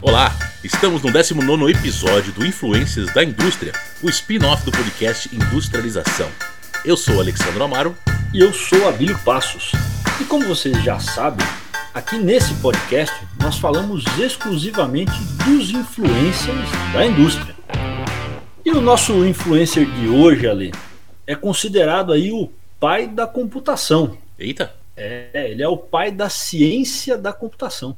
Olá, estamos no 19 episódio do Influências da Indústria, o spin-off do podcast Industrialização. Eu sou Alexandre Amaro. E eu sou Abílio Passos. E como vocês já sabem, aqui nesse podcast nós falamos exclusivamente dos influencers da indústria. E o nosso influencer de hoje, Ali, é considerado aí o pai da computação. Eita! É, ele é o pai da ciência da computação.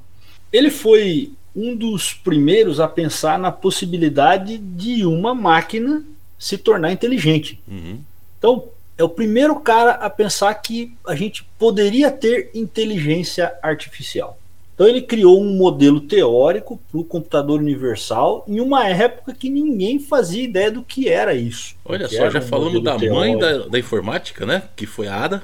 Ele foi um dos primeiros a pensar na possibilidade de uma máquina se tornar inteligente. Uhum. Então, é o primeiro cara a pensar que a gente poderia ter inteligência artificial. Então, ele criou um modelo teórico para o computador universal em uma época que ninguém fazia ideia do que era isso. Olha só, já um falamos da mãe teórico. da, da informática, né? Que foi a Ada.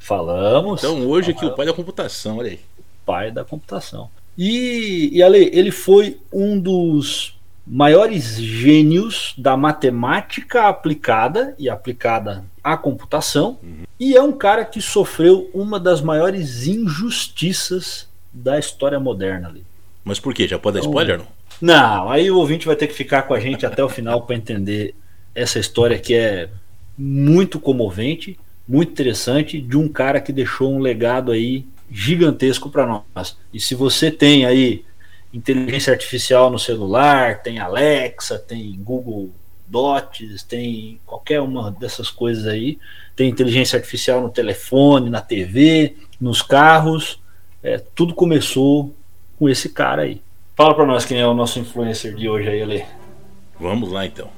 Falamos. Então hoje aqui o pai da computação, olha aí. pai da computação. E, e Ale, ele foi um dos maiores gênios da matemática aplicada e aplicada à computação, e é um cara que sofreu uma das maiores injustiças da história moderna ali. Mas por quê? Já pode dar Então- spoiler não? Não, aí o ouvinte vai ter que ficar com a gente até o final para entender essa história que é muito comovente, muito interessante, de um cara que deixou um legado aí gigantesco para nós. E se você tem aí inteligência artificial no celular, tem Alexa, tem Google Dots, tem qualquer uma dessas coisas aí, tem inteligência artificial no telefone, na TV, nos carros, é, tudo começou com esse cara aí. Fala pra nós quem é o nosso influencer de hoje aí, Ale. Vamos lá então.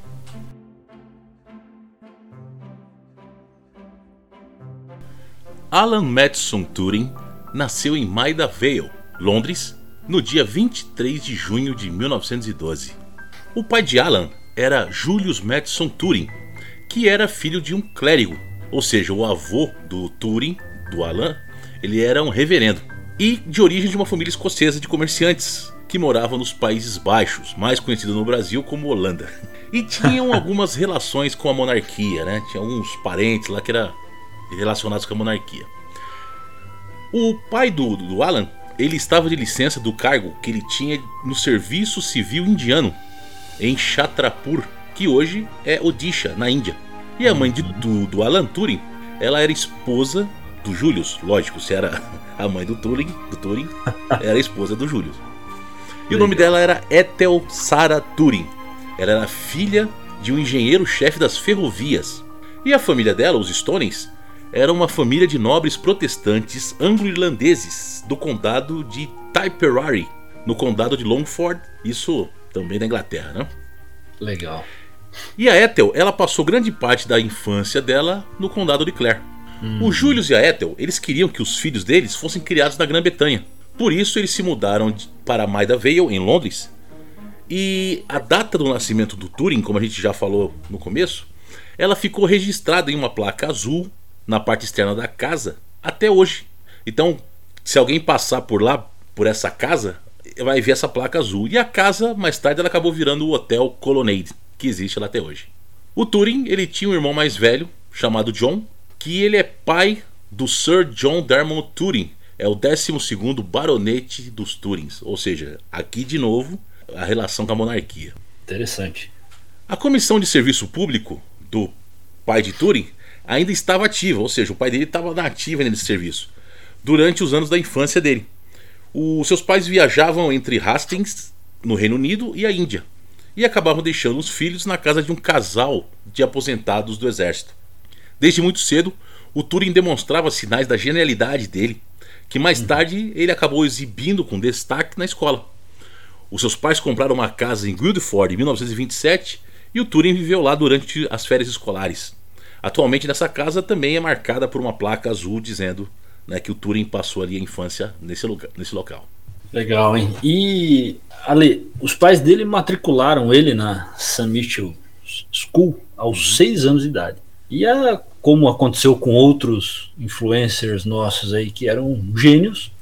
Alan Madison Turing nasceu em Maida Vale, Londres, no dia 23 de junho de 1912. O pai de Alan era Julius Madison Turing, que era filho de um clérigo, ou seja, o avô do Turing, do Alan, ele era um reverendo, e de origem de uma família escocesa de comerciantes que moravam nos Países Baixos, mais conhecido no Brasil como Holanda. E tinham algumas relações com a monarquia, né? Tinha alguns parentes lá que eram relacionados com a monarquia. O pai do, do Alan, ele estava de licença do cargo que ele tinha no Serviço Civil Indiano, em Chhatrapur, que hoje é Odisha, na Índia. E a mãe de- do, do Alan Turing, ela era esposa do Julius, lógico, se era a mãe do Turing, do Turing, era a esposa do Julius. E o nome dela era Ethel Sarah Turing. Ela era filha de um engenheiro-chefe das ferrovias. E a família dela, os Stonings, era uma família de nobres protestantes anglo-irlandeses do condado de Tipperary, no condado de Longford, isso também na Inglaterra, né? Legal. E a Ethel, ela passou grande parte da infância dela no condado de Clare. O Julius e a Ethel, eles queriam que os filhos deles fossem criados na Grã-Bretanha. Por isso eles se mudaram para Maida Vale, em Londres. E a data do nascimento do Turing, como a gente já falou no começo, ela ficou registrada em uma placa azul na parte externa da casa até hoje. Então, se alguém passar por lá, por essa casa, vai ver essa placa azul. E a casa, mais tarde, ela acabou virando o Hotel Colonnade, que existe lá até hoje. O Turing, ele tinha um irmão mais velho, chamado John, que ele é pai do Sir John Dartmouth Turing, é o 12º baronete dos Turings, ou seja, aqui de novo a relação com a monarquia. Interessante. A comissão de serviço público do pai de Turing ainda estava ativa, ou seja, o pai dele estava na ativa nesse serviço, durante os anos da infância dele. Os seus pais viajavam entre Hastings, no Reino Unido, e a Índia, e acabavam deixando os filhos na casa de um casal de aposentados do exército. Desde muito cedo, o Turing demonstrava sinais da genialidade dele, que mais tarde ele acabou exibindo com destaque na escola. Os seus pais compraram uma casa em Guildford em 1927 e o Turing viveu lá durante as férias escolares. Atualmente nessa casa também é marcada por uma placa azul dizendo né, que o Turing passou ali a infância nesse, lugar, nesse local. Legal, hein? E, Ale, os pais dele matricularam ele na St. Mitchell School aos seis anos de idade. E a, como aconteceu com outros influencers nossos aí que eram gênios,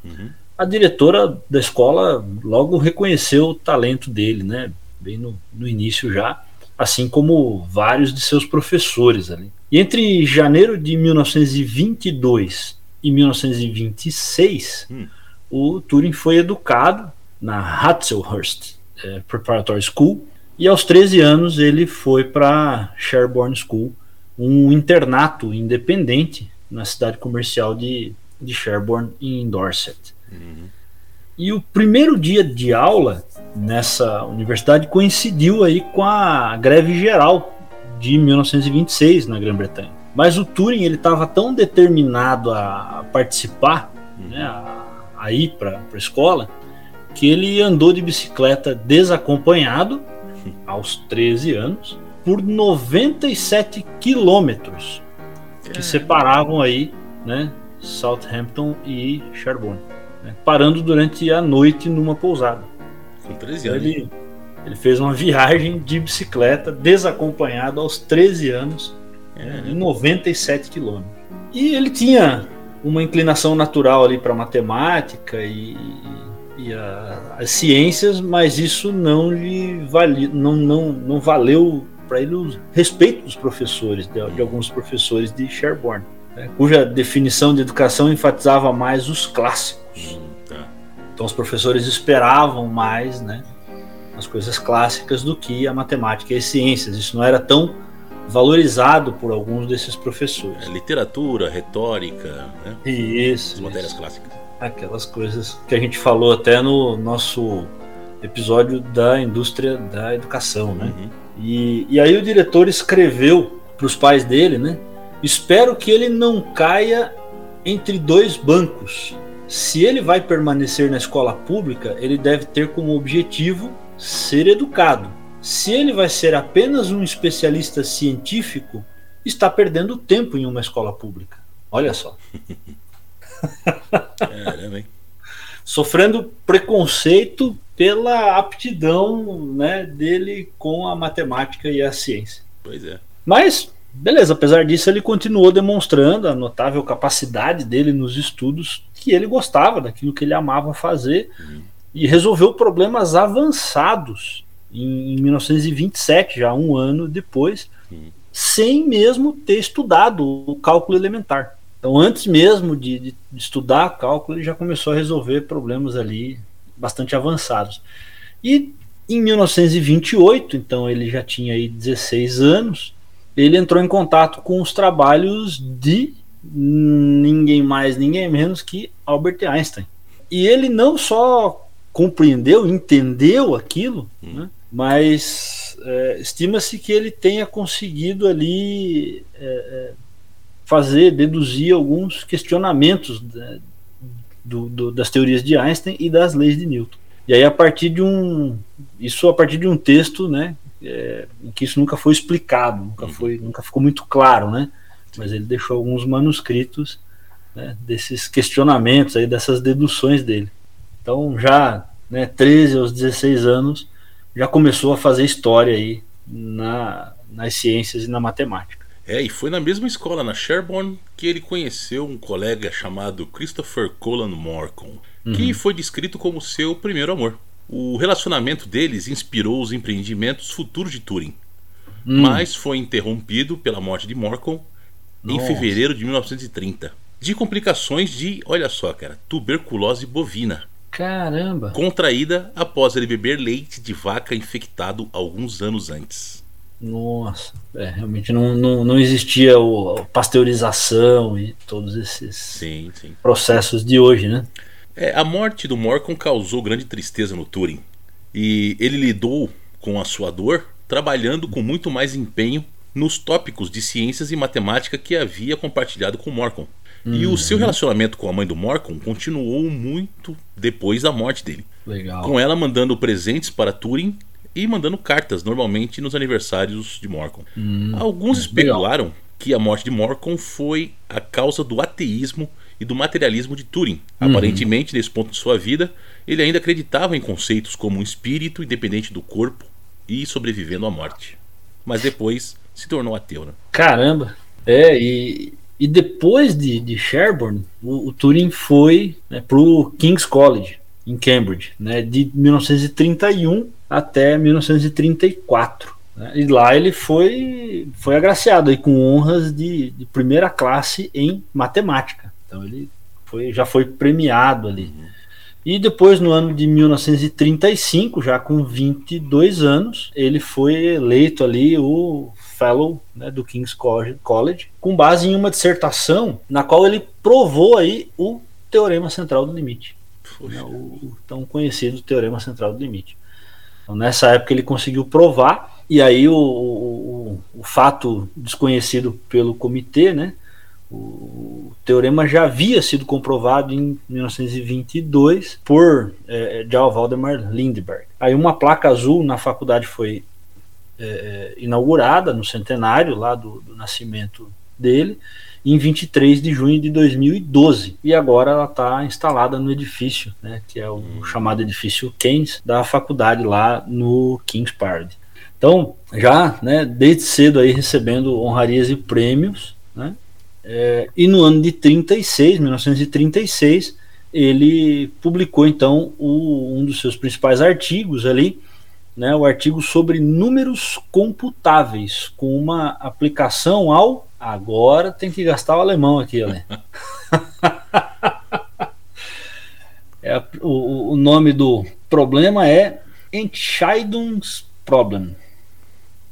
a diretora da escola logo reconheceu o talento dele, né? Bem no, no início já, assim como vários de seus professores ali. E entre janeiro de 1922 e 1926, Hum. o Turing foi educado na Hatzelhurst é, Preparatory School. E aos 13 anos ele foi para Sherborne School, um internato independente na cidade comercial de, de Sherborne, em Dorset. Uhum. E o primeiro dia de aula nessa universidade coincidiu aí com a greve geral de 1926 na Grã-Bretanha. Mas o Turing ele estava tão determinado a participar, né, a, a ir para a escola, que ele andou de bicicleta desacompanhado aos 13 anos por 97 quilômetros que separavam aí, né, Southampton e Sherborne, né, parando durante a noite numa pousada. Com 13 anos. Ele, ele fez uma viagem de bicicleta desacompanhado aos 13 anos, é. de 97 quilômetros. E ele tinha uma inclinação natural ali para matemática e, e a, as ciências, mas isso não lhe vale, não, não, não valeu para ele o respeito dos professores, de, de alguns professores de Sherborne, né, cuja definição de educação enfatizava mais os clássicos. Hum, tá. Então os professores esperavam mais né, as coisas clássicas do que a matemática e as ciências. Isso não era tão valorizado por alguns desses professores. É, literatura, retórica, né? Isso. As matérias clássicas aquelas coisas que a gente falou até no nosso episódio da indústria da educação, né? Uhum. E, e aí o diretor escreveu para os pais dele, né? Espero que ele não caia entre dois bancos. Se ele vai permanecer na escola pública, ele deve ter como objetivo ser educado. Se ele vai ser apenas um especialista científico, está perdendo tempo em uma escola pública. Olha só. Caramba, hein? Sofrendo preconceito pela aptidão né, dele com a matemática e a ciência. Pois é. Mas, beleza, apesar disso, ele continuou demonstrando a notável capacidade dele nos estudos, que ele gostava daquilo que ele amava fazer, uhum. E resolveu problemas avançados em 1927, já um ano depois, sem mesmo ter estudado o cálculo elementar. Então, antes mesmo de, de, estudar cálculo, ele já começou a resolver problemas ali bastante avançados. E em 1928, então ele já tinha aí 16 anos, ele entrou em contato com os trabalhos de ninguém mais, ninguém menos que Albert Einstein. E ele não só compreendeu, entendeu aquilo, hum. né, mas é, estima-se que ele tenha conseguido ali é, é, fazer, deduzir alguns questionamentos da, do, do, das teorias de Einstein e das leis de Newton. E aí a partir de um isso a partir de um texto, né, é, em que isso nunca foi explicado, nunca uhum. foi, nunca ficou muito claro, né? Mas ele deixou alguns manuscritos né, desses questionamentos aí dessas deduções dele. Então já, né, 13 aos 16 anos já começou a fazer história aí na, nas ciências e na matemática. É, e foi na mesma escola, na Sherborne, que ele conheceu um colega chamado Christopher Colin Morcom, uhum. que foi descrito como seu primeiro amor. O relacionamento deles inspirou os empreendimentos futuros de Turing, uhum. mas foi interrompido pela morte de Morcom em fevereiro de 1930, de complicações de, olha só, cara, tuberculose bovina. Caramba! Contraída após ele beber leite de vaca infectado alguns anos antes. Nossa, é, realmente não, não, não existia o, a pasteurização e todos esses sim, sim. processos de hoje, né? É, a morte do Morcom causou grande tristeza no Turing e ele lidou com a sua dor trabalhando com muito mais empenho nos tópicos de ciências e matemática que havia compartilhado com Morcom. E o seu uhum. relacionamento com a mãe do Morcom continuou muito depois da morte dele. Legal. Com ela mandando presentes para Turing e mandando cartas, normalmente nos aniversários de Morcom. Hum, Alguns especularam legal. que a morte de Morcom foi a causa do ateísmo e do materialismo de Turing. Uhum. Aparentemente, nesse ponto de sua vida, ele ainda acreditava em conceitos como um espírito independente do corpo e sobrevivendo à morte. Mas depois se tornou ateu. Né? Caramba! É, e, e depois de, de Sherborne, o, o Turing foi né, para o King's College, em Cambridge, né, de 1931 até 1934. Né? E lá ele foi, foi agraciado aí com honras de, de, primeira classe em matemática. Então ele foi, já foi premiado ali. E depois, no ano de 1935, já com 22 anos, ele foi eleito ali o Fellow né, do King's College, com base em uma dissertação na qual ele provou aí o teorema central do limite. Né, o tão conhecido teorema central do limite. Então, nessa época ele conseguiu provar, e aí o, o, o fato desconhecido pelo comitê, né, o teorema já havia sido comprovado em 1922 por é, João Valdemar Lindbergh. Aí uma placa azul na faculdade foi é, inaugurada no centenário lá do, do, nascimento dele em 23 de junho de 2012 e agora ela está instalada no edifício, né, que é o hum. chamado edifício Keynes da faculdade lá no Kings Park. Então já, né, desde cedo aí recebendo honrarias e prêmios, né, é, e no ano de 36, 1936, ele publicou então o, um dos seus principais artigos ali, né, o artigo sobre números computáveis, com uma aplicação ao. Agora tem que gastar o alemão aqui, Alê. é, o, o nome do problema é Entscheidungsproblem.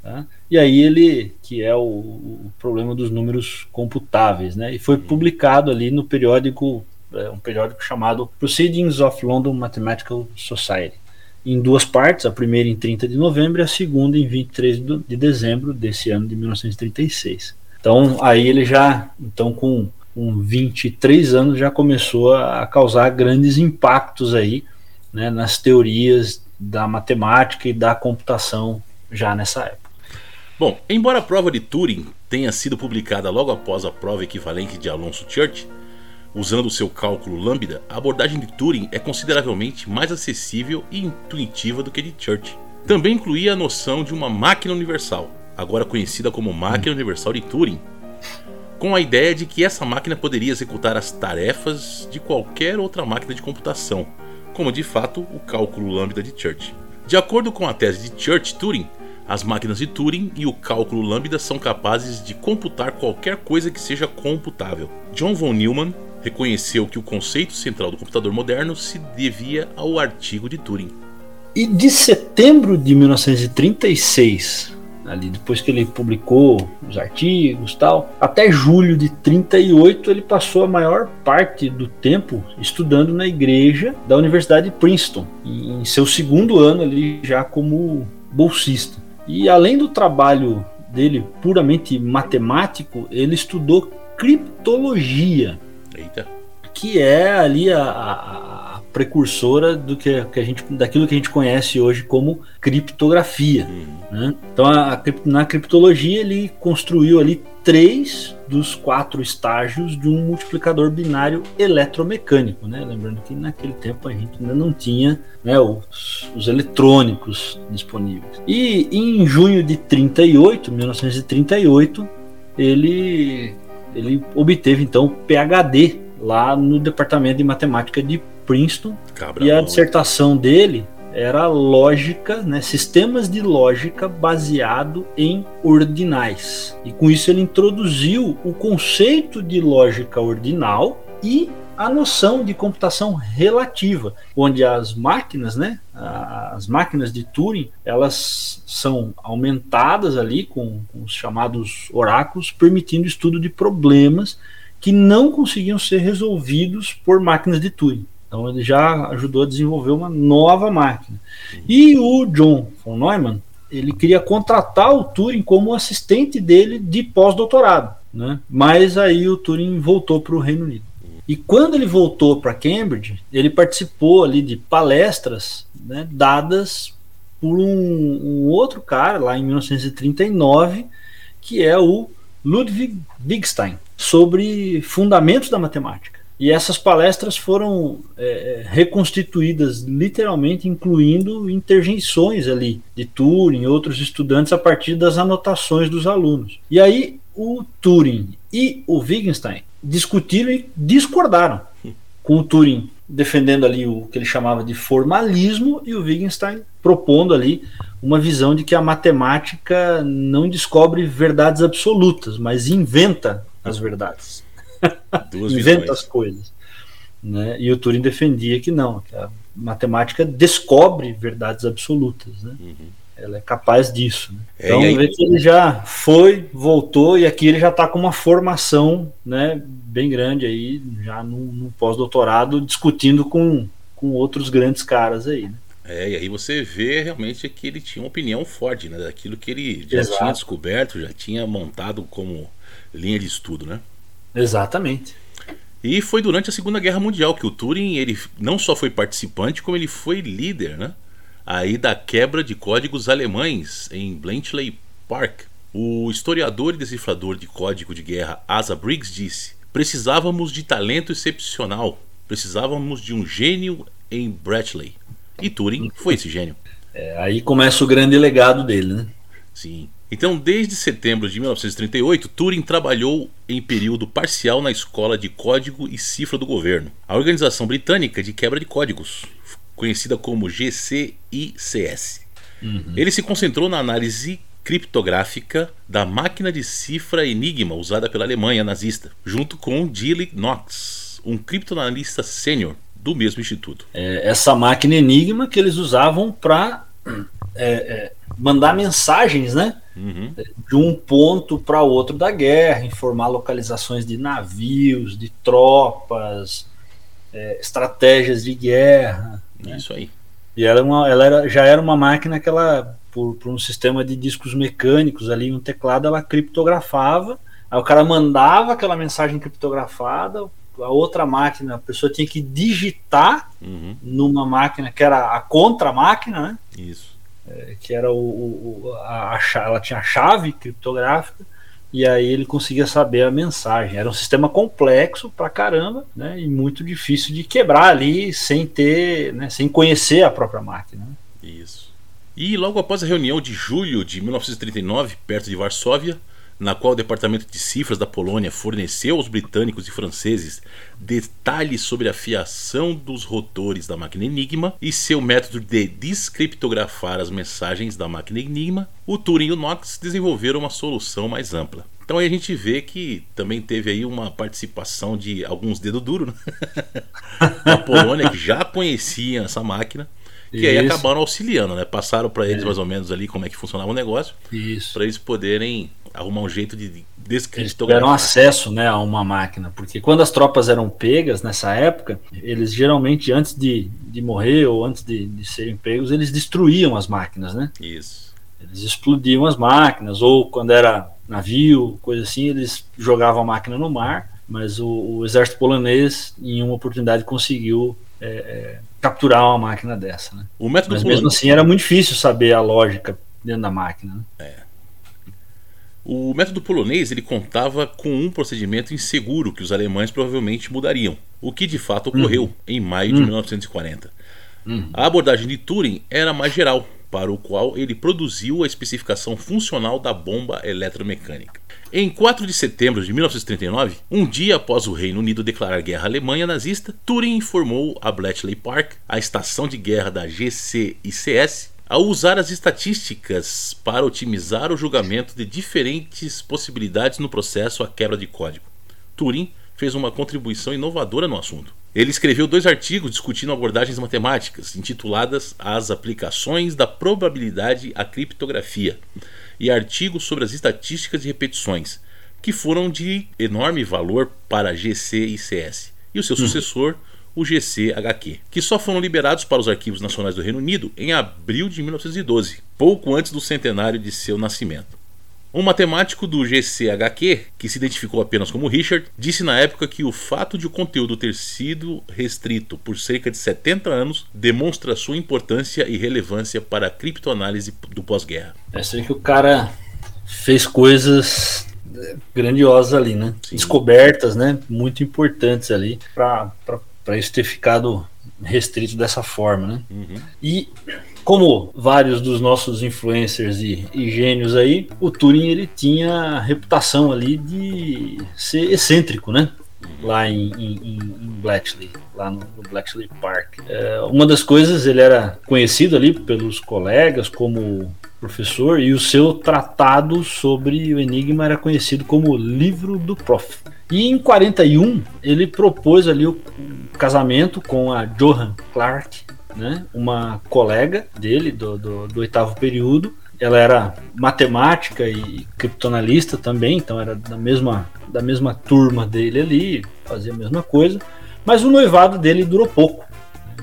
Tá? E aí ele, que é o, o, problema dos números computáveis, né? E foi publicado ali no periódico, é, um periódico chamado Proceedings of London Mathematical Society, em duas partes, a primeira em 30 de novembro e a segunda em 23 de dezembro desse ano de 1936. Então aí ele já, então com, com 23 anos já começou a causar grandes impactos aí, né, nas teorias da matemática e da computação já nessa época. Bom, embora a prova de Turing tenha sido publicada logo após a prova equivalente de Alonso Church, usando o seu cálculo lambda, a abordagem de Turing é consideravelmente mais acessível e intuitiva do que de Church. Também incluía a noção de uma máquina universal, agora conhecida como máquina universal de Turing, com a ideia de que essa máquina poderia executar as tarefas de qualquer outra máquina de computação, como de fato o cálculo lambda de Church. De acordo com a tese de Church-Turing, as máquinas de Turing e o cálculo lambda são capazes de computar qualquer coisa que seja computável. John von Neumann reconheceu que o conceito central do computador moderno se devia ao artigo de Turing. E de setembro de 1936, ali depois que ele publicou os artigos tal, até julho de 38 ele passou a maior parte do tempo estudando na igreja da Universidade de Princeton, em seu segundo ano ali já como bolsista. E além do trabalho dele puramente matemático, ele estudou criptologia. Eita. Que é ali a, a, a precursora do que, que, a gente, daquilo que a gente conhece hoje como criptografia. Uhum. Né? Então, a, na criptologia, ele construiu ali três dos quatro estágios de um multiplicador binário eletromecânico. Né? Lembrando que naquele tempo a gente ainda não tinha né, os, os, eletrônicos disponíveis. E em junho de 38, 1938, ele, ele obteve então o PhD lá no departamento de matemática de Princeton. Cabra e a dissertação dele era lógica, né, sistemas de lógica baseado em ordinais. E com isso ele introduziu o conceito de lógica ordinal e a noção de computação relativa, onde as máquinas, né, as máquinas de Turing, elas são aumentadas ali com, com os chamados oráculos, permitindo estudo de problemas que não conseguiam ser resolvidos por máquinas de Turing. Então ele já ajudou a desenvolver uma nova máquina. E o John von Neumann, ele queria contratar o Turing como assistente dele de pós-doutorado, né? Mas aí o Turing voltou para o Reino Unido. E quando ele voltou para Cambridge, ele participou ali de palestras né, dadas por um, um, outro cara lá em 1939, que é o Ludwig Wittgenstein, sobre fundamentos da matemática. E essas palestras foram é, é, reconstituídas literalmente, incluindo interjeições ali de Turing e outros estudantes a partir das anotações dos alunos. E aí o Turing e o Wittgenstein discutiram e discordaram com o Turing defendendo ali o que ele chamava de formalismo e o Wittgenstein propondo ali uma visão de que a matemática não descobre verdades absolutas, mas inventa as verdades. Inventa visões. as coisas. né? E o Turing defendia que não, que a matemática descobre verdades absolutas, né? Uhum. Ela é capaz disso. Né? É, então, aí... ele já foi, voltou e aqui ele já está com uma formação, né, bem grande aí, já no, no pós-doutorado, discutindo com, com outros grandes caras aí. Né? É, e aí você vê realmente que ele tinha uma opinião forte, né? Daquilo que ele já Exato. tinha descoberto, já tinha montado como linha de estudo, né? Exatamente. E foi durante a Segunda Guerra Mundial que o Turing ele não só foi participante, como ele foi líder, né? Aí da quebra de códigos alemães em Bletchley Park. O historiador e decifrador de código de guerra Asa Briggs disse: Precisávamos de talento excepcional, precisávamos de um gênio em Bletchley. E Turing foi esse gênio. É, aí começa o grande legado dele, né? Sim. Então, desde setembro de 1938, Turing trabalhou em período parcial na Escola de Código e Cifra do Governo, a organização britânica de quebra de códigos, conhecida como GCICS. Uhum. Ele se concentrou na análise criptográfica da máquina de cifra Enigma usada pela Alemanha nazista, junto com Dilly Knox, um criptoanalista sênior do mesmo instituto. É, essa máquina Enigma que eles usavam para é, é, mandar mensagens, né? Uhum. De um ponto para outro da guerra, informar localizações de navios, de tropas, é, estratégias de guerra. Né? Isso aí. E ela, é uma, ela era, já era uma máquina que ela, por, por um sistema de discos mecânicos ali, um teclado, ela criptografava. Aí o cara mandava aquela mensagem criptografada, a outra máquina, a pessoa tinha que digitar uhum. numa máquina que era a contra-máquina, né? Isso. É, que era o, o a, a, ela tinha a chave criptográfica e aí ele conseguia saber a mensagem. Era um sistema complexo pra caramba, né? E muito difícil de quebrar ali sem ter, né, sem conhecer a própria máquina. Né? Isso. E logo após a reunião de julho de 1939, perto de Varsóvia, na qual o Departamento de Cifras da Polônia forneceu aos britânicos e franceses detalhes sobre a fiação dos rotores da máquina Enigma e seu método de descriptografar as mensagens da máquina Enigma, o Turing e o Knox desenvolveram uma solução mais ampla. Então aí a gente vê que também teve aí uma participação de alguns dedos duros né? da Polônia que já conheciam essa máquina que Isso. aí acabaram auxiliando, né? Passaram para eles é. mais ou menos ali como é que funcionava o negócio, para eles poderem arrumar um jeito de descriptografar. Eles tiveram acesso né, a uma máquina, porque quando as tropas eram pegas nessa época, eles geralmente antes de, de morrer ou antes de, de serem pegos, eles destruíam as máquinas, né? Isso. Eles explodiam as máquinas, ou quando era navio, coisa assim, eles jogavam a máquina no mar, mas o, o exército polonês, em uma oportunidade, conseguiu é, é, capturar uma máquina dessa. Né? O método mas mesmo assim era muito difícil saber a lógica dentro da máquina. Né? É. O método polonês ele contava com um procedimento inseguro que os alemães provavelmente mudariam, o que de fato ocorreu uhum. em maio de 1940. Uhum. uhum. A abordagem de Turing era mais geral, para o qual ele produziu a especificação funcional da bomba eletromecânica. Em 4 de setembro de 1939, um dia após o Reino Unido declarar guerra à Alemanha nazista, Turing informou a Bletchley Park, a estação de guerra da GCICS, ao usar as estatísticas para otimizar o julgamento de diferentes possibilidades no processo à quebra de código. Turing fez uma contribuição inovadora no assunto. Ele escreveu dois artigos discutindo abordagens matemáticas, intituladas As aplicações da probabilidade à criptografia, e artigos sobre as estatísticas de repetições, que foram de enorme valor para GC e CS. E o seu uhum. sucessor, o GCHQ, que só foram liberados para os arquivos nacionais do Reino Unido em abril de 1912, pouco antes do centenário de seu nascimento. Um matemático do GCHQ, que se identificou apenas como Richard, disse na época que o fato de o conteúdo ter sido restrito por cerca de 70 anos demonstra sua importância e relevância para a criptoanálise do pós-guerra. É assim que o cara fez coisas grandiosas ali, né? Sim. Descobertas, né? Muito importantes ali para para isso ter ficado restrito dessa forma, né? Uhum. E como vários dos nossos influencers e, e, gênios aí, o Turing ele tinha a reputação ali de ser excêntrico, né? Lá em, em, em Bletchley, lá no, Bletchley Park. É, uma das coisas, ele era conhecido ali pelos colegas como professor e o seu tratado sobre o Enigma era conhecido como Livro do Prof. E em 41 ele propôs ali o casamento com a Johan Clark, né? uma colega dele do, do, do oitavo período. Ela era matemática e criptonalista também, então era da mesma, da mesma turma dele ali, fazia a mesma coisa. Mas o noivado dele durou pouco,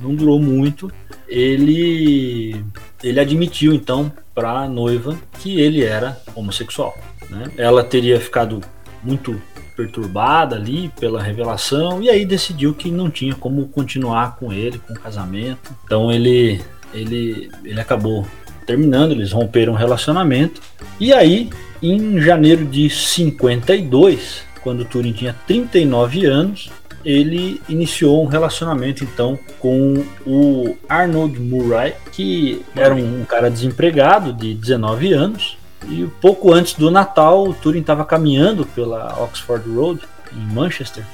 não durou muito. Ele, ele admitiu então para a noiva que ele era homossexual. Né? Ela teria ficado muito perturbada ali pela revelação e aí decidiu que não tinha como continuar com ele, com o casamento. Então ele ele ele acabou terminando, eles romperam o relacionamento. E aí, em janeiro de 52, quando Turing tinha 39 anos, ele iniciou um relacionamento então com o Arnold Murray, que era um, cara desempregado de 19 anos e pouco antes do Natal, o Turing estava caminhando pela Oxford Road, em Manchester,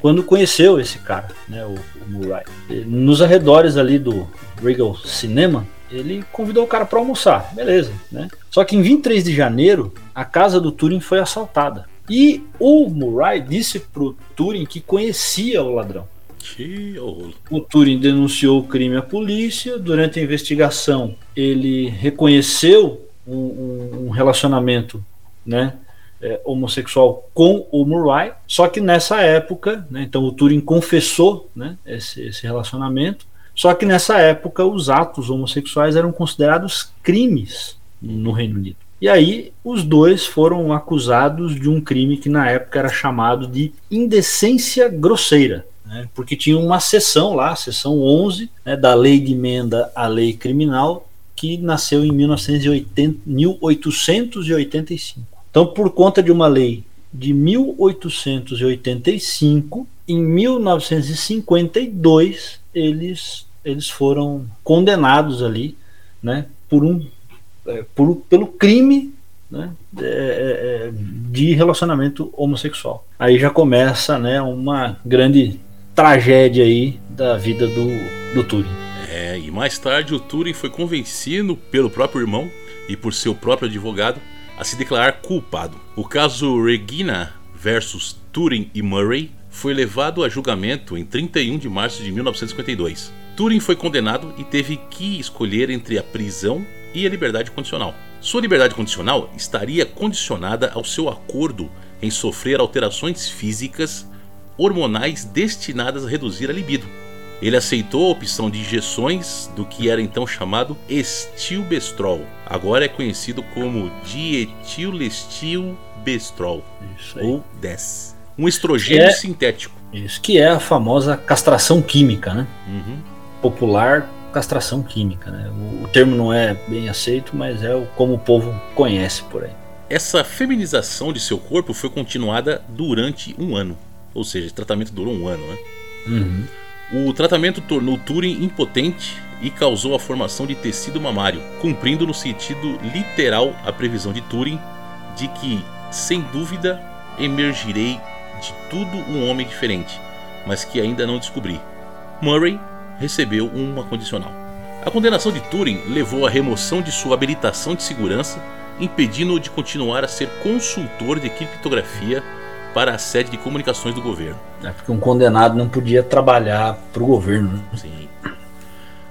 quando conheceu esse cara, né, o, o Murray. Nos arredores ali do Regal Cinema, ele convidou o cara para almoçar, beleza, né? Só que em 23 de janeiro, a casa do Turing foi assaltada. E o Murray disse pro Turing que conhecia o ladrão. O Turing denunciou o crime à polícia. Durante a investigação, ele reconheceu um, um relacionamento né, é, homossexual com o Murray, só que nessa época, né, então o Turing confessou né, esse, esse relacionamento, só que nessa época os atos homossexuais eram considerados crimes no Reino Unido. E aí os dois foram acusados de um crime que na época era chamado de indecência grosseira, né, porque tinha uma seção lá, a seção 11 né, da lei de emenda à lei criminal, que nasceu em 1980, 1885. Então, por conta de uma lei de 1885, em 1952 eles, eles foram condenados ali, né, por um, é, por, pelo crime né, é, é, de relacionamento homossexual. Aí já começa, né, uma grande tragédia aí da vida do, do Turing. É, e mais tarde o Turing foi convencido pelo próprio irmão e por seu próprio advogado a se declarar culpado. O caso Regina versus Turing e Murray foi levado a julgamento em 31 de março de 1952. Turing foi condenado e teve que escolher entre a prisão e a liberdade condicional. Sua liberdade condicional estaria condicionada ao seu acordo em sofrer alterações físicas hormonais destinadas a reduzir a libido. Ele aceitou a opção de injeções do que era então chamado estilbestrol. Agora é conhecido como dietilestilbestrol ou DES. Um estrogênio é, sintético. Isso que é a famosa castração química, né? Uhum. Popular castração química, né? O, o, termo não é bem aceito, mas é o, como o povo conhece por aí. Essa feminização de seu corpo foi continuada durante um ano. Ou seja, o tratamento durou um ano, né? Uhum. O tratamento tornou Turing impotente e causou a formação de tecido mamário, cumprindo no sentido literal a previsão de Turing de que, sem dúvida, emergirei de tudo um homem diferente, mas que ainda não descobri. Murray recebeu uma condicional. A condenação de Turing levou à remoção de sua habilitação de segurança, impedindo-o de continuar a ser consultor de criptografia para a sede de comunicações do governo. É porque um condenado não podia trabalhar para o governo. Né? Sim.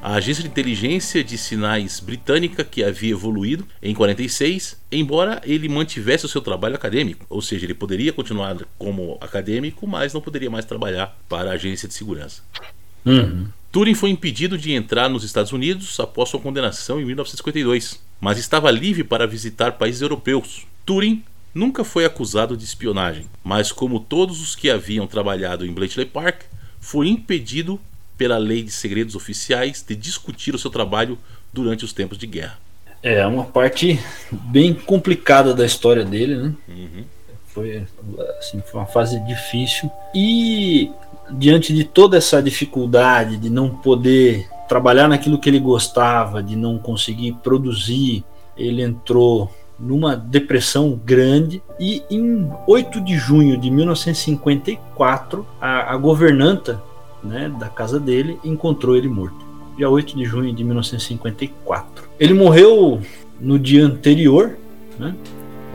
A agência de inteligência de sinais britânica que havia evoluído em 46, embora ele mantivesse o seu trabalho acadêmico, ou seja, ele poderia continuar como acadêmico, mas não poderia mais trabalhar para a agência de segurança. Uhum. Turing foi impedido de entrar nos Estados Unidos após sua condenação em 1952, mas estava livre para visitar países europeus. Turing nunca foi acusado de espionagem, mas como todos os que haviam trabalhado em Bletchley Park, foi impedido pela lei de segredos oficiais de discutir o seu trabalho durante os tempos de guerra. É uma parte bem complicada da história dele, né? Uhum. Foi, assim, foi uma fase difícil e diante de toda essa dificuldade de não poder trabalhar naquilo que ele gostava, de não conseguir produzir, ele entrou numa depressão grande e em 8 de junho de 1954 a, a governanta né, da casa dele encontrou ele morto. Dia 8 de junho de 1954. Ele morreu no dia anterior, né?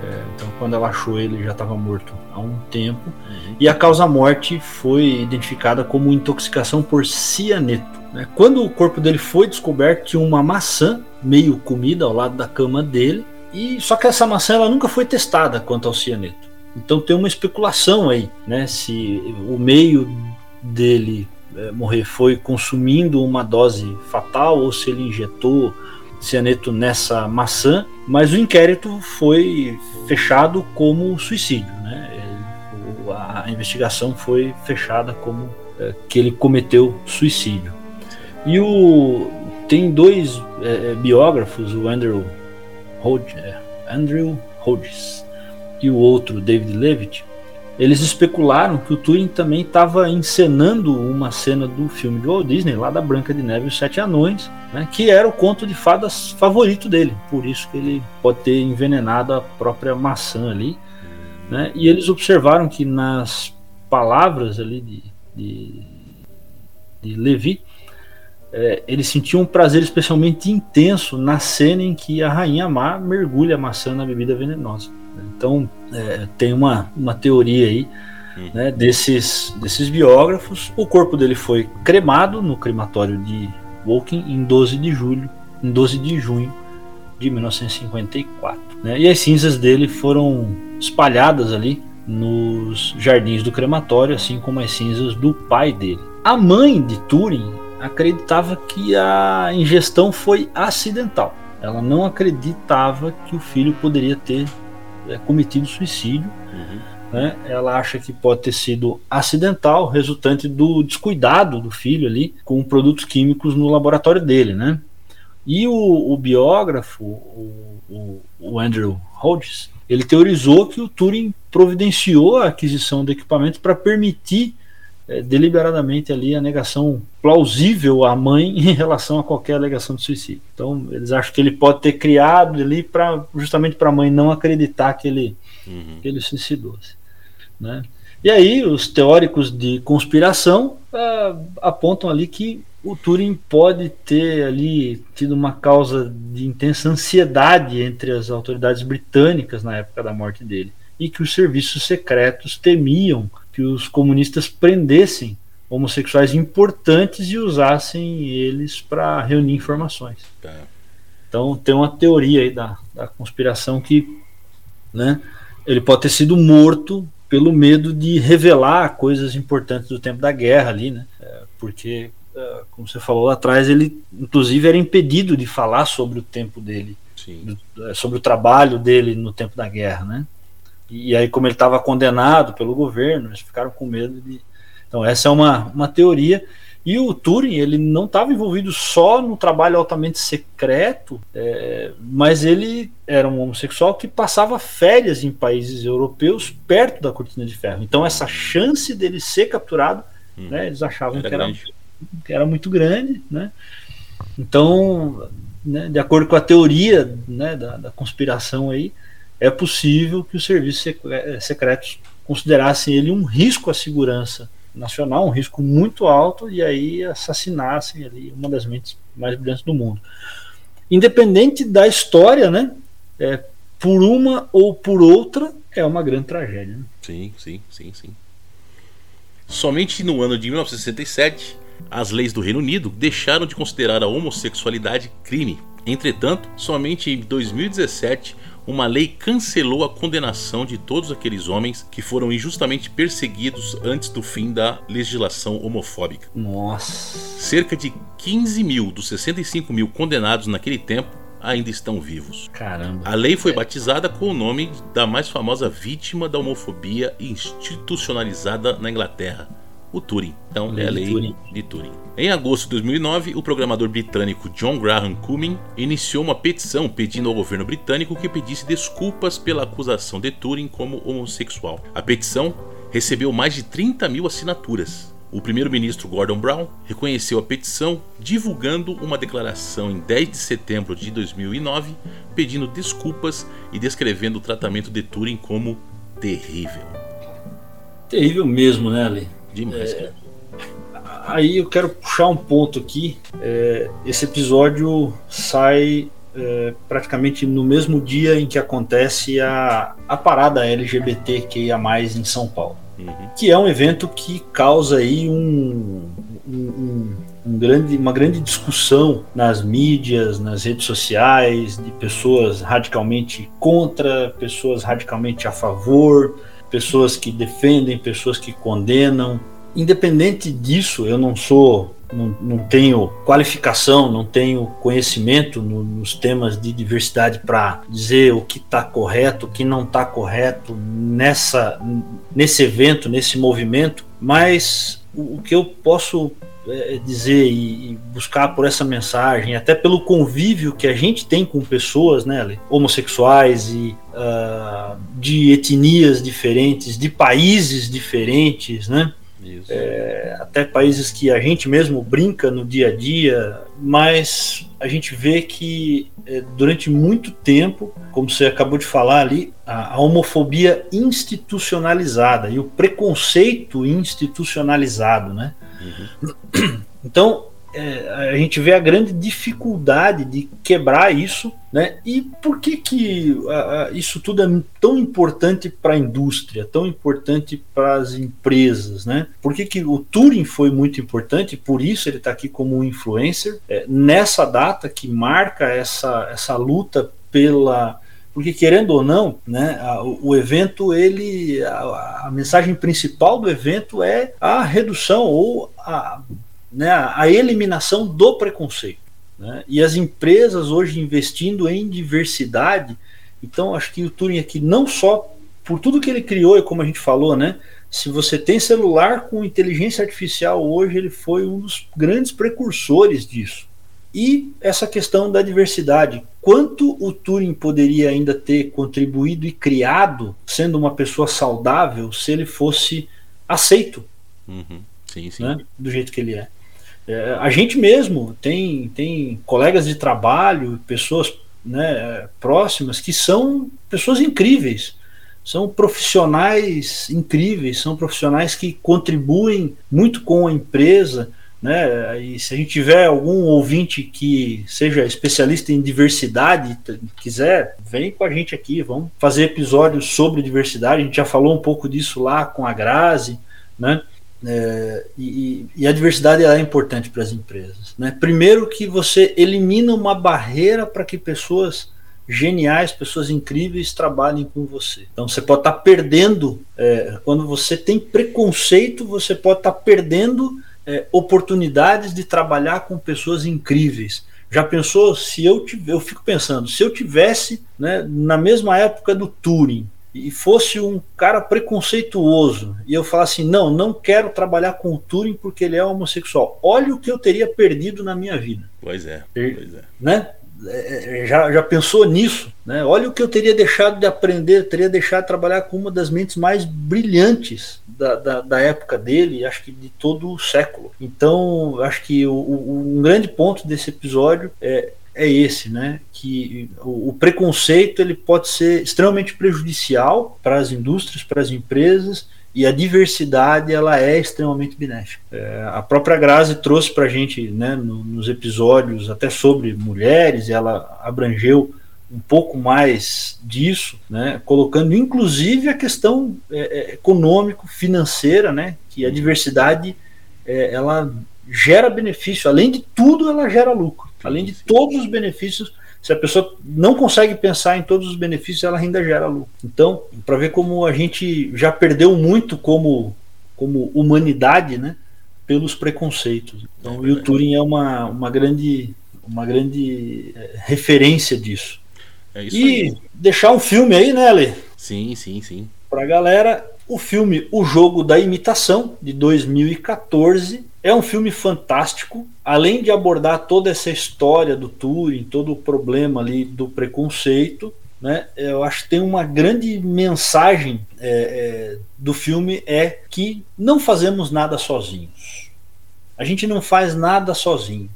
É, então quando ela achou ele já estava morto há um tempo uhum. e a causa-morte foi identificada como intoxicação por cianeto. Né? Quando o corpo dele foi descoberto, tinha uma maçã meio comida ao lado da cama dele e só que essa maçã ela nunca foi testada quanto ao cianeto. Então tem uma especulação aí, né? Se o meio dele é, morrer foi consumindo uma dose fatal ou se ele injetou cianeto nessa maçã, mas o inquérito foi fechado como suicídio, né? A investigação foi fechada como é, que ele cometeu suicídio. E o tem dois é, é biógrafos, o Andrew É, Andrew Hodges e o outro David Levitt, eles especularam que o Turing também estava encenando uma cena do filme de Walt Disney, lá da Branca de Neve e os Sete Anões, né, que era o conto de fadas favorito dele. Por isso que ele pode ter envenenado a própria maçã ali. Né, e eles observaram que nas palavras ali de, de, de Levi, é, ele sentia um prazer especialmente intenso na cena em que a rainha má mergulha a maçã na bebida venenosa. Então, é, tem uma, uma teoria aí hum. né, desses, desses biógrafos. O corpo dele foi cremado no crematório de Woking em 12 de julho, em 12 de junho de 1954. Né, e as cinzas dele foram espalhadas ali nos jardins do crematório, assim como as cinzas do pai dele. A mãe de Turing acreditava que a ingestão foi acidental. Ela não acreditava que o filho poderia ter é, cometido suicídio. Uhum. Né? Ela acha que pode ter sido acidental, resultante do descuidado do filho ali com produtos químicos no laboratório dele. Né? E o, o biógrafo, o, o, o Andrew Hodges, ele teorizou que o Turing providenciou a aquisição do equipamento para permitir é, deliberadamente ali a negação plausível à mãe em relação a qualquer alegação de suicídio. Então eles acham que ele pode ter criado ali para justamente para a mãe não acreditar que ele uhum. que ele suicidou-se, né? E aí os teóricos de conspiração uh, apontam ali que o Turing pode ter ali tido uma causa de intensa ansiedade entre as autoridades britânicas na época da morte dele e que os serviços secretos temiam que os comunistas prendessem homossexuais importantes e usassem eles para reunir informações. Tá. Então tem uma teoria aí da, da conspiração que né, ele pode ter sido morto pelo medo de revelar coisas importantes do tempo da guerra ali, né? É, porque, é, como você falou lá atrás, ele inclusive era impedido de falar sobre o tempo dele, do, é, sobre o trabalho dele no tempo da guerra, né? E aí, como ele estava condenado pelo governo, eles ficaram com medo de. Então, essa é uma, uma teoria. E o Turing, ele não estava envolvido só no trabalho altamente secreto, é, mas ele era um homossexual que passava férias em países europeus perto da cortina de ferro. Então, essa chance dele ser capturado, hum, né, eles achavam era que, era, que era muito grande. Né? Então, né, de acordo com a teoria né, da, da conspiração aí, é possível que os serviços eh, secretos considerassem ele um risco à segurança nacional, um risco muito alto, e aí assassinassem ali uma das mentes mais brilhantes do mundo. Independente da história, né? É, por uma ou por outra, é uma grande tragédia. Né? Sim, sim, sim, sim. Somente no ano de 1967, as leis do Reino Unido deixaram de considerar a homossexualidade crime. Entretanto, somente em 2017 uma lei cancelou a condenação de todos aqueles homens que foram injustamente perseguidos antes do fim da legislação homofóbica. Nossa. Cerca de 15 mil dos 65 mil condenados naquele tempo ainda estão vivos. Caramba. A lei foi batizada com o nome da mais famosa vítima da homofobia institucionalizada na Inglaterra, o Turing. Então, lei é a lei Turing. de Turing. Em agosto de 2009, o programador britânico John Graham Cumming iniciou uma petição pedindo ao governo britânico que pedisse desculpas pela acusação de Turing como homossexual. A petição recebeu mais de 30 mil assinaturas. O primeiro-ministro Gordon Brown reconheceu a petição, divulgando uma declaração em 10 de setembro de 2009, pedindo desculpas e descrevendo o tratamento de Turing como terrível. Terrível mesmo, né, Ali? Demais, é, Aí eu quero puxar um ponto aqui. É, esse episódio sai é, praticamente no mesmo dia em que acontece a, a parada LGBTQIA+, em São Paulo. Uhum. Que é um evento que causa aí um, um, um grande, uma grande discussão nas mídias, nas redes sociais, de pessoas radicalmente contra, pessoas radicalmente a favor, pessoas que defendem, pessoas que condenam. Independente disso, eu não sou não, não tenho qualificação, não tenho conhecimento no, nos temas de diversidade para dizer o que está correto, o que não está correto nessa, nesse evento, nesse movimento, mas o, o que eu posso é, dizer e, e, buscar por essa mensagem, até pelo convívio que a gente tem com pessoas, né, homossexuais e uh, de etnias diferentes, de países diferentes, né? É, até países que a gente mesmo brinca no dia a dia, mas a gente vê que é, durante muito tempo, como você acabou de falar ali, a, a homofobia institucionalizada e o preconceito institucionalizado, né? Uhum. Então, é, a gente vê a grande dificuldade de quebrar isso, né? E por que que a, a, isso tudo é tão importante para a indústria, tão importante para as empresas, né? Por que que o Turing foi muito importante? Por isso ele está aqui como um influencer é, nessa data que marca essa essa luta pela porque querendo ou não, né, a, o, evento ele a, a, mensagem principal do evento é a redução ou a né, a eliminação do preconceito. Né? E as empresas hoje investindo em diversidade. Então, acho que o Turing aqui, não só por tudo que ele criou, e como a gente falou, né? Se você tem celular com inteligência artificial hoje, ele foi um dos grandes precursores disso. E essa questão da diversidade. Quanto o Turing poderia ainda ter contribuído e criado, sendo uma pessoa saudável, se ele fosse aceito uhum. sim, sim. Né, do jeito que ele é? É, a gente mesmo tem, tem colegas de trabalho, pessoas né, próximas que são pessoas incríveis, são profissionais incríveis, são profissionais que contribuem muito com a empresa. Né? E se a gente tiver algum ouvinte que seja especialista em diversidade, quiser, vem com a gente aqui, vamos fazer episódios sobre diversidade. A gente já falou um pouco disso lá com a Grazi, né? É, e, e, a diversidade é importante para as empresas. Né? Primeiro que você elimina uma barreira para que pessoas geniais, pessoas incríveis trabalhem com você. Então você pode estar tá perdendo, é, quando você tem preconceito, você pode estar tá perdendo é, oportunidades de trabalhar com pessoas incríveis. Já pensou se eu tivesse, eu fico pensando, se eu tivesse né, na mesma época do Turing, e fosse um cara preconceituoso e eu falasse não, não quero trabalhar com o Turing porque ele é homossexual. Olha o que eu teria perdido na minha vida. Pois é. Pois é. Né? É, é, já, já pensou nisso? Né? Olha o que eu teria deixado de aprender, teria deixado de trabalhar com uma das mentes mais brilhantes da, da, da época dele, acho que de todo o século. Então, acho que o, o, um grande ponto desse episódio é, é esse, né? Que o, o, preconceito ele pode ser extremamente prejudicial para as indústrias, para as empresas e a diversidade ela é extremamente benéfica. É, a própria Grazi trouxe para a gente, né, no, nos episódios até sobre mulheres, ela abrangeu um pouco mais disso, né, colocando inclusive a questão é, é econômico financeira, né, que a diversidade é, ela gera benefício, além de tudo ela gera lucro. Além de todos os benefícios, se a pessoa não consegue pensar em todos os benefícios, ela ainda gera lucro. Então, para ver como a gente já perdeu muito como, como humanidade, né, pelos preconceitos. Então, é o Turing é uma, uma grande, uma grande é, referência disso. É e aí. deixar um filme aí, né, Ale? Sim, sim, sim. Para a galera, o filme O Jogo da Imitação, de 2014, é um filme fantástico, além de abordar toda essa história do Turing, todo o problema ali do preconceito, né? Eu acho que tem uma grande mensagem é, é, do filme é que não fazemos nada sozinhos. A gente não faz nada sozinho.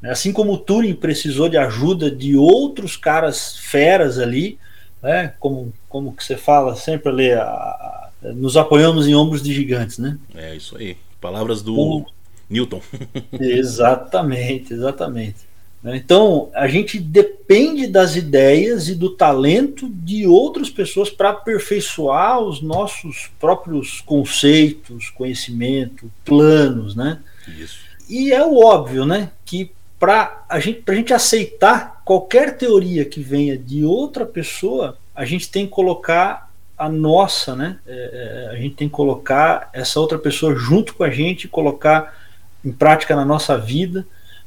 Né? Assim como o Turing precisou de ajuda de outros caras feras ali, né? Como como que você fala sempre ali, a, a, nos apoiamos em ombros de gigantes, né? É isso aí. Palavras do Newton. exatamente, exatamente. Né? Então, a gente depende das ideias e do talento de outras pessoas para aperfeiçoar os nossos próprios conceitos, conhecimento, planos, né? Isso. E é o óbvio, né? Que para a gente, a gente aceitar qualquer teoria que venha de outra pessoa, a gente tem que colocar a nossa, né? É, é, a gente tem que colocar essa outra pessoa junto com a gente, colocar em prática na nossa vida,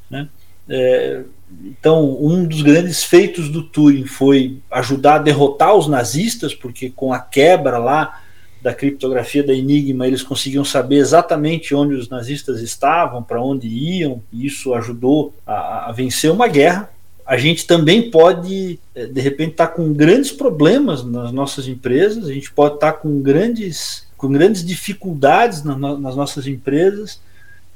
né? É, então, um dos grandes feitos do Turing foi ajudar a derrotar os nazistas, porque com a quebra lá da criptografia da Enigma, eles conseguiam saber exatamente onde os nazistas estavam, para onde iam, e isso ajudou a, a, vencer uma guerra. A gente também pode, eh, de repente, estar tá com grandes problemas nas nossas empresas, a gente pode estar tá com grandes, com grandes dificuldades na, nas nossas empresas,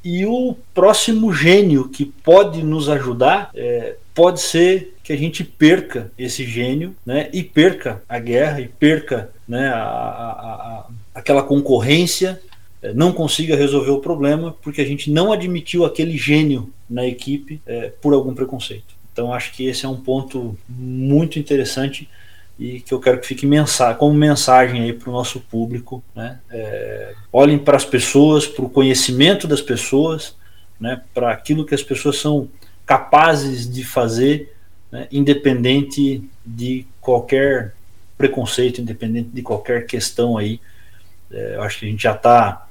e o próximo gênio que pode nos ajudar é, pode ser que a gente perca esse gênio né, e perca a guerra e perca né, a, a, a, aquela concorrência, é, não consiga resolver o problema porque a gente não admitiu aquele gênio na equipe é, por algum preconceito. Então acho que esse é um ponto muito interessante e que eu quero que fique mensagem, como mensagem aí para o nosso público. Né? É, olhem para as pessoas, para o conhecimento das pessoas, né? para aquilo que as pessoas são capazes de fazer, né? independente de qualquer preconceito, independente de qualquer questão aí. É, acho que a gente já está,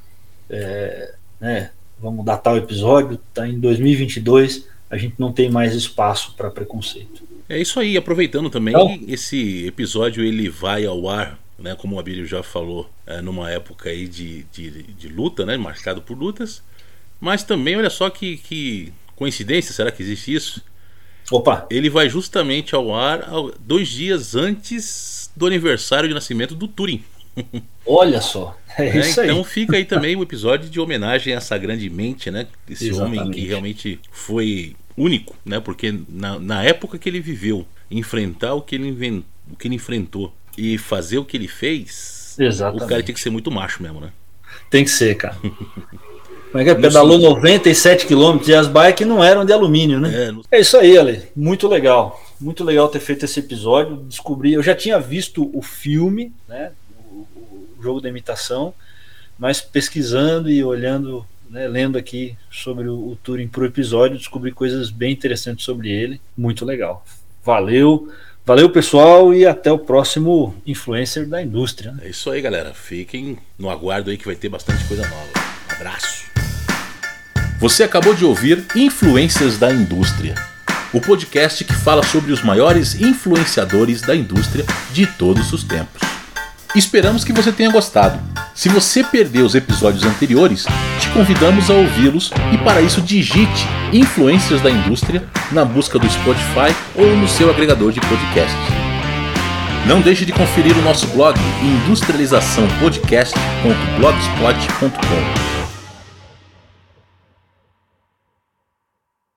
é, né? vamos datar o episódio, está em 2022, a gente não tem mais espaço para preconceito. É isso aí, aproveitando também, então, esse episódio ele vai ao ar, né, como o Abílio já falou, é, numa época aí de, de, de, luta, né, marcado por lutas, mas também, olha só que, que coincidência, será que existe isso? Opa! Ele vai justamente ao ar dois dias antes do aniversário de nascimento do Turing. Olha só, é, é isso Então fica aí também o episódio de homenagem a essa grande mente, né? Esse Exatamente. homem que realmente foi único, né? Porque na, na época que ele viveu, enfrentar o que ele, invent, o que ele enfrentou e fazer o que ele fez, Exatamente. o cara tem que ser muito macho mesmo, né? Tem que ser, cara. Como é que é? Pedalou 97 quilômetros e as bikes não eram de alumínio, né? É, é isso aí, Ale. Muito legal. Muito legal ter feito esse episódio. Descobri, eu já tinha visto o filme, né? O, o jogo da imitação, mas pesquisando e olhando né, lendo aqui sobre o, o Turing pro episódio, descobri coisas bem interessantes sobre ele. Muito legal. Valeu. Valeu, pessoal, e até o próximo influencer da indústria. Né? É isso aí, galera. Fiquem no aguardo aí que vai ter bastante coisa nova. Abraço. Você acabou de ouvir Influências da Indústria, o podcast que fala sobre os maiores influenciadores da indústria de todos os tempos. Esperamos que você tenha gostado. Se você perdeu os episódios anteriores, te convidamos a ouvi-los e para isso digite Influências da Indústria na busca do Spotify ou no seu agregador de podcasts. Não deixe de conferir o nosso blog industrializaçãopodcast.blogspot.com